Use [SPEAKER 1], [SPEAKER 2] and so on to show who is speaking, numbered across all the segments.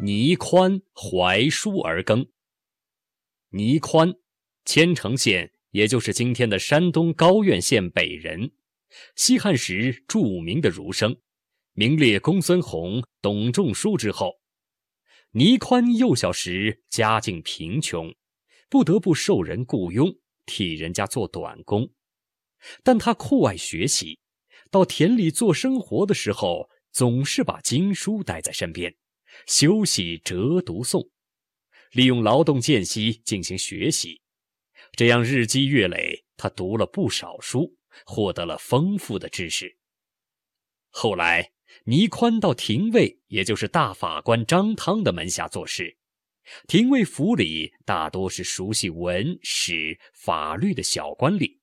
[SPEAKER 1] 倪宽怀书而耕。倪宽，千城县，也就是今天的山东高院县北人，西汉时著名的儒生，名列公孙弘、董仲舒之后。倪宽幼小时家境贫穷，不得不受人雇佣替人家做短工，但他酷爱学习，到田里做生活的时候，总是把经书带在身边。休息折读诵，利用劳动间隙进行学习，这样日积月累，他读了不少书，获得了丰富的知识。后来，倪宽到廷尉，也就是大法官张汤的门下做事。廷尉府里大多是熟悉文史法律的小官吏。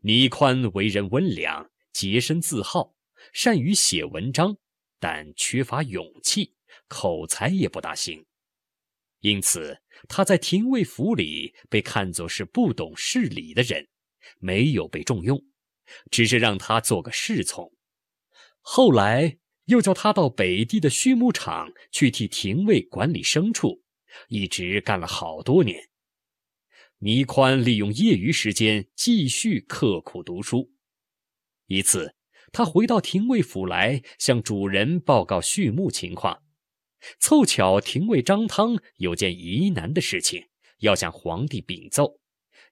[SPEAKER 1] 倪宽为人温良，洁身自好，善于写文章，但缺乏勇气。口才也不大行，因此他在廷尉府里被看作是不懂事理的人，没有被重用，只是让他做个侍从。后来又叫他到北地的畜牧场去替廷尉管理牲畜，一直干了好多年。倪宽利用业余时间继续刻苦读书。一次，他回到廷尉府来向主人报告畜牧情况。凑巧，廷尉张汤有件疑难的事情要向皇帝禀奏，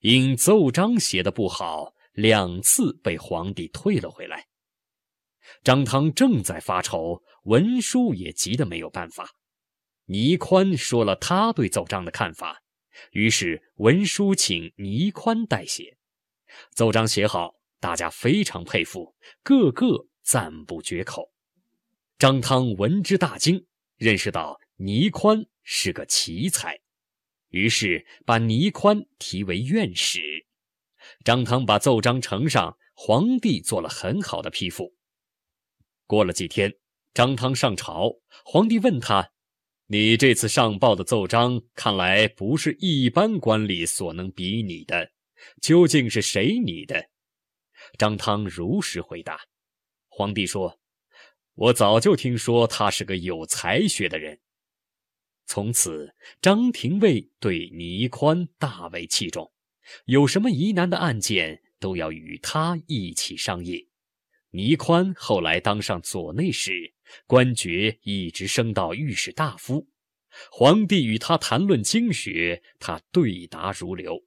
[SPEAKER 1] 因奏章写的不好，两次被皇帝退了回来。张汤正在发愁，文书也急得没有办法。倪宽说了他对奏章的看法，于是文书请倪宽代写。奏章写好，大家非常佩服，个个赞不绝口。张汤闻之大惊。认识到倪宽是个奇才，于是把倪宽提为院士。张汤把奏章呈上，皇帝做了很好的批复。过了几天，张汤上朝，皇帝问他：“你这次上报的奏章，看来不是一般官吏所能比拟的，究竟是谁拟的？”张汤如实回答。皇帝说。我早就听说他是个有才学的人。从此，张廷尉对倪宽大为器重，有什么疑难的案件都要与他一起商议。倪宽后来当上左内史，官爵一直升到御史大夫。皇帝与他谈论经学，他对答如流。